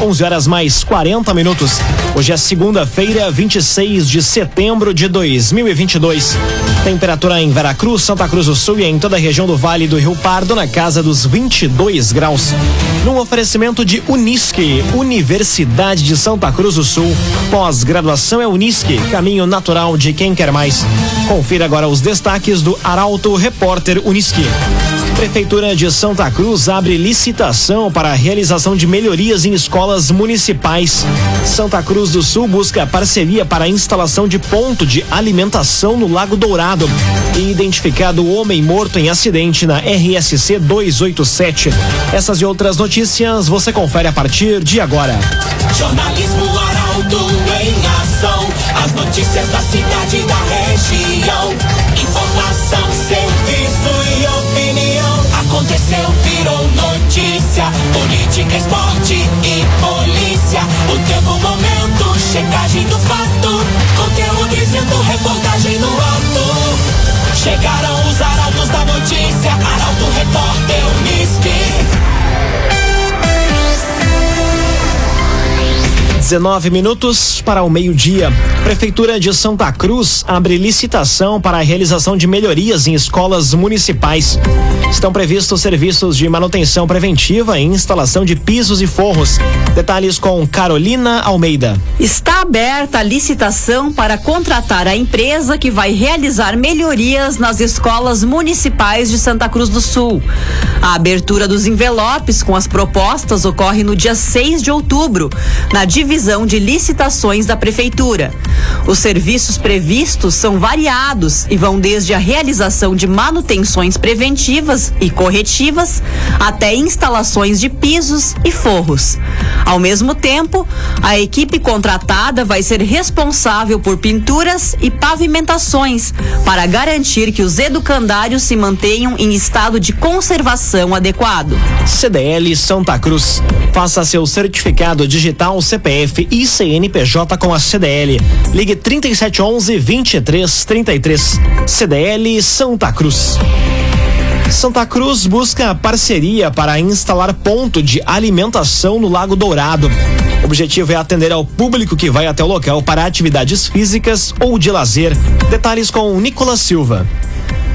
11 horas mais 40 minutos. Hoje é segunda-feira, 26 de setembro de 2022. Temperatura em Veracruz, Santa Cruz do Sul e em toda a região do Vale do Rio Pardo na casa dos 22 graus. Num oferecimento de Unisque, Universidade de Santa Cruz do Sul. Pós-graduação é Unisque, caminho natural de quem quer mais. Confira agora os destaques do Arauto Repórter Unisque. Prefeitura de Santa Cruz abre licitação para a realização de melhorias em escolas municipais. Santa Cruz do Sul busca parceria para a instalação de ponto de alimentação no Lago Dourado. E identificado homem morto em acidente na RSC 287. Essas e outras notícias você confere a partir de agora. Jornalismo Arauto em ação. As notícias da cidade e da região. Política, esporte e polícia. O tempo, momento, checagem do fato. Conteúdo dizendo, reportagem no ato. Chegaram os arautos da notícia. 19 minutos para o meio-dia. Prefeitura de Santa Cruz abre licitação para a realização de melhorias em escolas municipais. Estão previstos serviços de manutenção preventiva e instalação de pisos e forros. Detalhes com Carolina Almeida. Está aberta a licitação para contratar a empresa que vai realizar melhorias nas escolas municipais de Santa Cruz do Sul. A abertura dos envelopes com as propostas ocorre no dia 6 de outubro, na divisão de licitações da Prefeitura. Os serviços previstos são variados e vão desde a realização de manutenções preventivas e corretivas até instalações de pisos e forros. Ao mesmo tempo, a equipe contratada vai ser responsável por pinturas e pavimentações para garantir que os educandários se mantenham em estado de conservação adequado. CDL Santa Cruz. Faça seu certificado digital CPF e CNPJ com a CDL. Ligue 3711 2333. CDL Santa Cruz. Santa Cruz busca parceria para instalar ponto de alimentação no Lago Dourado. O objetivo é atender ao público que vai até o local para atividades físicas ou de lazer. Detalhes com Nicolas Silva.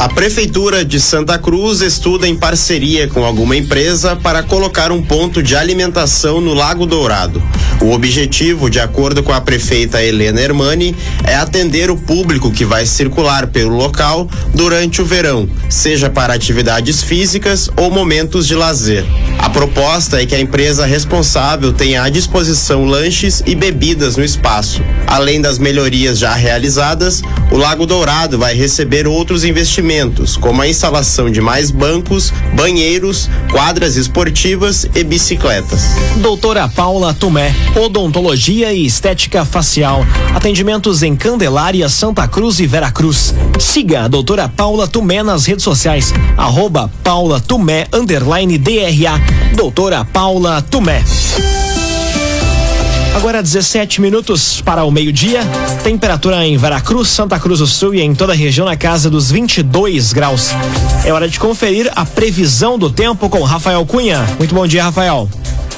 A Prefeitura de Santa Cruz estuda em parceria com alguma empresa para colocar um ponto de alimentação no Lago Dourado. O objetivo, de acordo com a prefeita Helena Hermani, é atender o público que vai circular pelo local durante o verão, seja para atividades físicas ou momentos de lazer. A proposta é que a empresa responsável tenha à disposição lanches e bebidas no espaço. Além das melhorias já realizadas, o Lago Dourado vai receber outros investimentos, como a instalação de mais bancos, banheiros, quadras esportivas e bicicletas. Doutora Paula Tomé, odontologia e estética facial. Atendimentos em Candelária, Santa Cruz e Veracruz. Siga a doutora Paula Tomé nas redes sociais. Arroba Paula underline DRA. Doutora Paula Tomé. Agora 17 minutos para o meio-dia. Temperatura em Veracruz, Santa Cruz do Sul e em toda a região na casa dos 22 graus. É hora de conferir a previsão do tempo com Rafael Cunha. Muito bom dia, Rafael.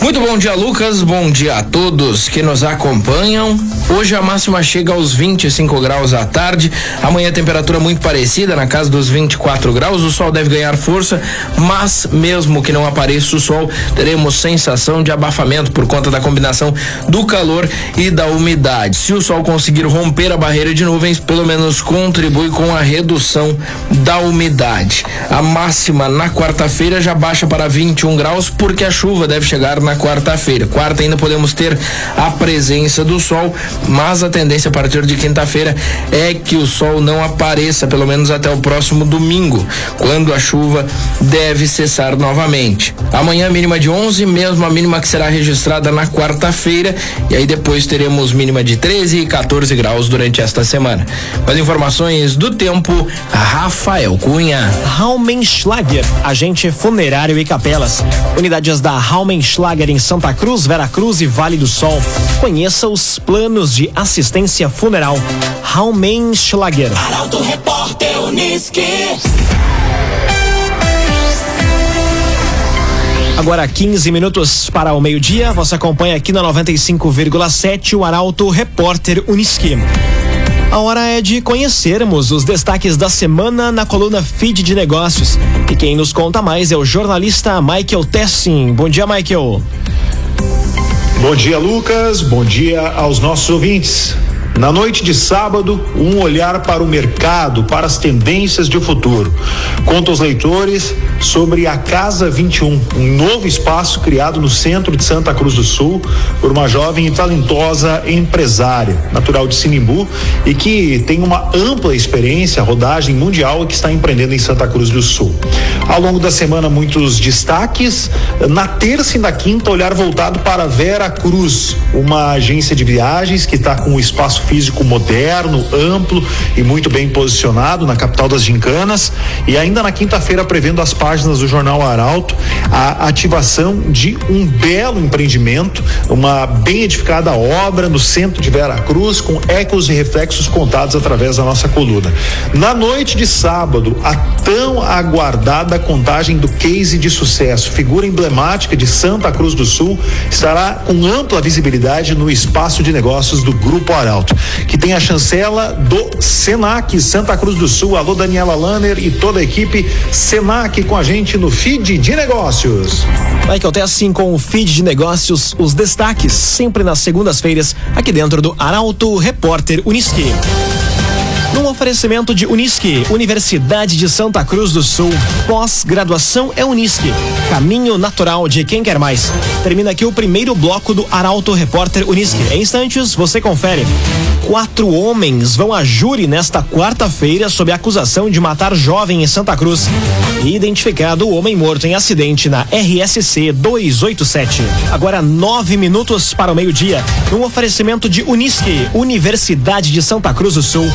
Muito bom dia, Lucas. Bom dia a todos que nos acompanham. Hoje a máxima chega aos 25 graus à tarde. Amanhã a temperatura muito parecida, na casa dos 24 graus. O sol deve ganhar força, mas mesmo que não apareça o sol, teremos sensação de abafamento por conta da combinação do calor e da umidade. Se o sol conseguir romper a barreira de nuvens, pelo menos contribui com a redução da umidade. A máxima na quarta-feira já baixa para 21 graus, porque a chuva deve chegar na quarta-feira. Quarta ainda podemos ter a presença do sol, mas a tendência a partir de quinta-feira é que o sol não apareça, pelo menos até o próximo domingo, quando a chuva deve cessar novamente. Amanhã mínima de 11, mesmo a mínima que será registrada na quarta-feira, e aí depois teremos mínima de 13 e 14 graus durante esta semana. As informações do tempo, Rafael Cunha. Raumenschlager, agente funerário e capelas. Unidades da Raumenschlager em Santa Cruz, Veracruz e Vale do Sol. Conheça os planos de assistência funeral. Raumenschlager. Arauto Repórter Unisque. Agora 15 minutos para o meio-dia, você acompanha aqui na 95,7 o Arauto Repórter Uniski. A hora é de conhecermos os destaques da semana na coluna Feed de Negócios. E quem nos conta mais é o jornalista Michael Tessin. Bom dia, Michael. Bom dia, Lucas. Bom dia aos nossos ouvintes. Na noite de sábado, um olhar para o mercado, para as tendências de futuro. Conta aos leitores sobre a Casa 21, um novo espaço criado no centro de Santa Cruz do Sul por uma jovem e talentosa empresária, natural de Sinimbu e que tem uma ampla experiência, rodagem mundial e que está empreendendo em Santa Cruz do Sul. Ao longo da semana, muitos destaques. Na terça e na quinta, olhar voltado para Vera Cruz, uma agência de viagens que está com um espaço físico moderno, amplo e muito bem posicionado na capital das gincanas. E ainda na quinta-feira, prevendo as páginas do Jornal Arauto, a ativação de um belo empreendimento, uma bem edificada obra no centro de Vera Cruz, com ecos e reflexos contados através da nossa coluna. Na noite de sábado, a tão aguardada contagem do case de sucesso, figura emblemática de Santa Cruz do Sul, estará com ampla visibilidade no espaço de negócios do Grupo Arauto que tem a chancela do Senac Santa Cruz do Sul. Alô, Daniela Lanner e toda a equipe Senac com a gente no feed de negócios. Vai que eu tenho assim com o feed de negócios, os destaques, sempre nas segundas-feiras, aqui dentro do Arauto Repórter Uniski. Num oferecimento de Unisque, Universidade de Santa Cruz do Sul. Pós-graduação é Unisque. Caminho natural de quem quer mais. Termina aqui o primeiro bloco do Arauto Repórter Unisque. Em instantes, você confere. Quatro homens vão a júri nesta quarta-feira sob acusação de matar jovem em Santa Cruz. Identificado o homem morto em acidente na RSC 287. Agora nove minutos para o meio-dia. Um oferecimento de Unisque, Universidade de Santa Cruz do Sul.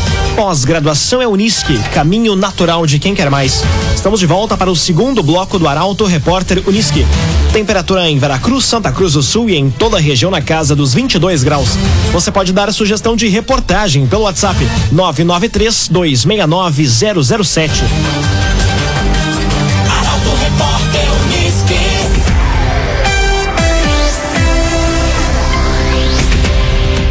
Pós-graduação é Unisque, caminho natural de quem quer mais. Estamos de volta para o segundo bloco do Arauto Repórter Unisque. Temperatura em Veracruz, Santa Cruz do Sul e em toda a região na casa dos 22 graus. Você pode dar sugestão de reportagem pelo WhatsApp 993 269 007.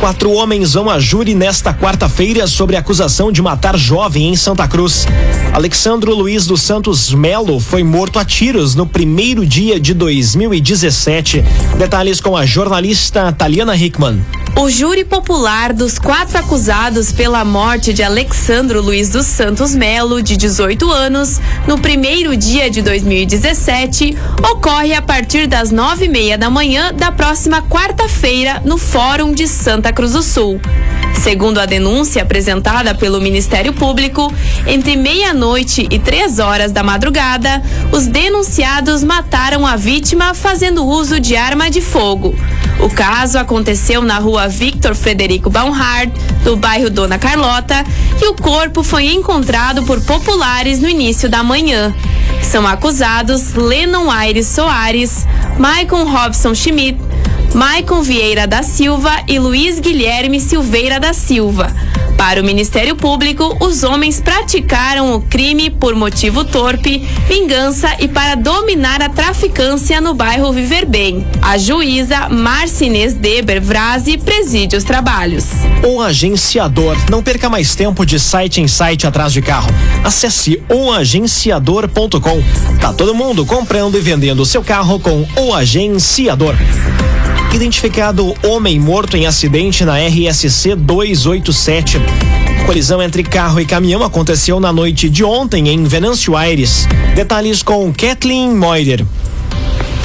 Quatro homens vão a júri nesta quarta-feira sobre acusação de matar jovem em Santa Cruz. Alexandro Luiz dos Santos Melo foi morto a tiros no primeiro dia de 2017. Detalhes com a jornalista Taliana Hickman. O júri popular dos quatro acusados pela morte de Alexandro Luiz dos Santos Melo, de 18 anos, no primeiro dia de 2017, ocorre a partir das nove e meia da manhã da próxima quarta-feira no Fórum de Santa Cruz do Sul. Segundo a denúncia apresentada pelo Ministério Público, entre meia-noite e três horas da madrugada, os denunciados mataram a vítima fazendo uso de arma de fogo. O caso aconteceu na rua Victor Frederico Baumhard, do bairro Dona Carlota, e o corpo foi encontrado por populares no início da manhã. São acusados Lennon Aires Soares, Maicon Robson Schmidt, Maicon Vieira da Silva e Luiz Guilherme Silveira da Silva. Para o Ministério Público, os homens praticaram o crime por motivo torpe, vingança e para dominar a traficância no bairro Viver Bem. A juíza Marcinez Deber Vrasi preside os trabalhos. O agenciador. Não perca mais tempo de site em site atrás de carro. Acesse oagenciador.com. Tá todo mundo comprando e vendendo seu carro com o agenciador. Identificado homem morto em acidente na RSC 287. Colisão entre carro e caminhão aconteceu na noite de ontem em Venâncio Aires. Detalhes com Kathleen Moider.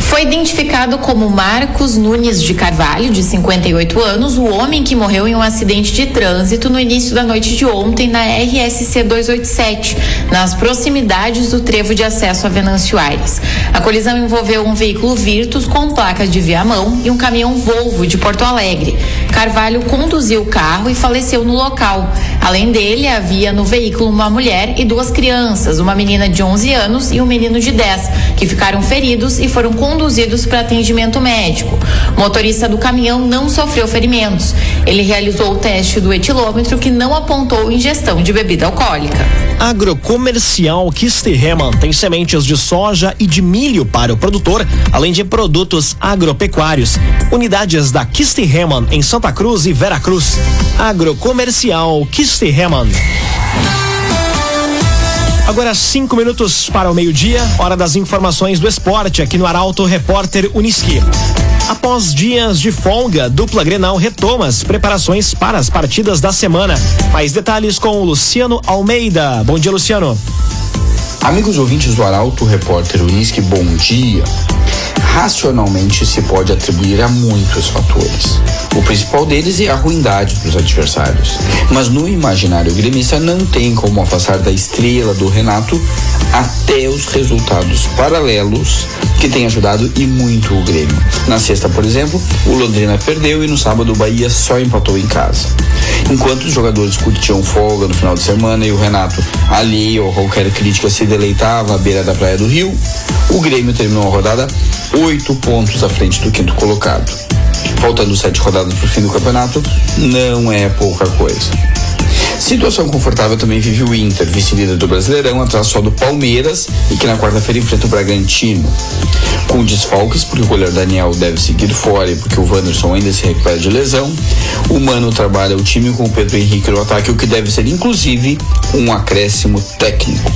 Foi identificado como Marcos Nunes de Carvalho, de 58 anos, o homem que morreu em um acidente de trânsito no início da noite de ontem na RSC 287, nas proximidades do trevo de acesso a Venâncio Aires. A colisão envolveu um veículo Virtus com placas de Viamão e um caminhão Volvo de Porto Alegre. Carvalho conduziu o carro e faleceu no local. Além dele, havia no veículo uma mulher e duas crianças, uma menina de 11 anos e um menino de 10, que ficaram feridos e foram conduzidos para atendimento médico. O motorista do caminhão não sofreu ferimentos. Ele realizou o teste do etilômetro que não apontou ingestão de bebida alcoólica. Agrocomercial Kisterreman tem sementes de soja e de milho para o produtor, além de produtos agropecuários. Unidades da Kisterreman em Santa Cruz e Veracruz. Agrocomercial Kisterreman. Agora cinco minutos para o meio-dia, hora das informações do esporte aqui no Arauto Repórter Uniski. Após dias de folga, dupla Grenal retoma as preparações para as partidas da semana. Mais detalhes com o Luciano Almeida. Bom dia, Luciano. Amigos ouvintes do Arauto Repórter Uniski, bom dia racionalmente se pode atribuir a muitos fatores. O principal deles é a ruindade dos adversários. Mas no imaginário gremista não tem como afastar da estrela do Renato até os resultados paralelos que têm ajudado e muito o Grêmio. Na sexta, por exemplo, o Londrina perdeu e no sábado o Bahia só empatou em casa. Enquanto os jogadores curtiam folga no final de semana e o Renato, alheio a qualquer crítica, se deleitava à beira da Praia do Rio, o Grêmio terminou a rodada oito pontos à frente do quinto colocado. Faltando sete rodadas para o fim do campeonato, não é pouca coisa. Situação confortável também vive o Inter, vice-líder do Brasileirão, atrás só do Palmeiras e que na quarta-feira enfrenta o Bragantino. Com desfalques, porque o goleiro Daniel deve seguir fora e porque o Wanderson ainda se recupera de lesão, o Mano trabalha o time com o Pedro Henrique no ataque, o que deve ser inclusive um acréscimo técnico.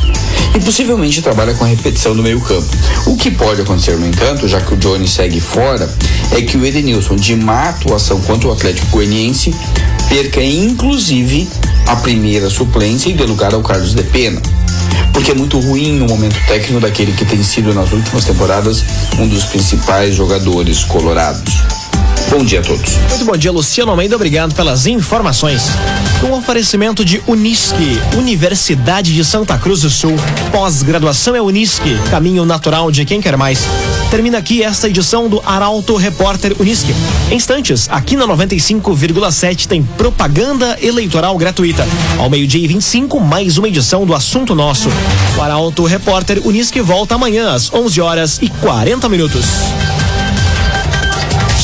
E possivelmente trabalha com a repetição do meio-campo. O que pode acontecer, no entanto, já que o Johnny segue fora, é que o Edenilson, de má atuação contra o Atlético Goianiense, perca inclusive a primeira suplência e dê lugar ao Carlos de Pena. Porque é muito ruim no momento técnico daquele que tem sido nas últimas temporadas um dos principais jogadores colorados. Bom dia a todos. Muito bom dia, Luciano Almeida. Obrigado pelas informações. Com um oferecimento de Unisque, Universidade de Santa Cruz do Sul. Pós-graduação é Unisque, caminho natural de quem quer mais. Termina aqui esta edição do Arauto Repórter Unisque. Em instantes, aqui na 95,7 tem propaganda eleitoral gratuita. Ao meio-dia e 25, mais uma edição do Assunto Nosso. O Arauto Repórter Unisque volta amanhã às 11 horas e 40 minutos.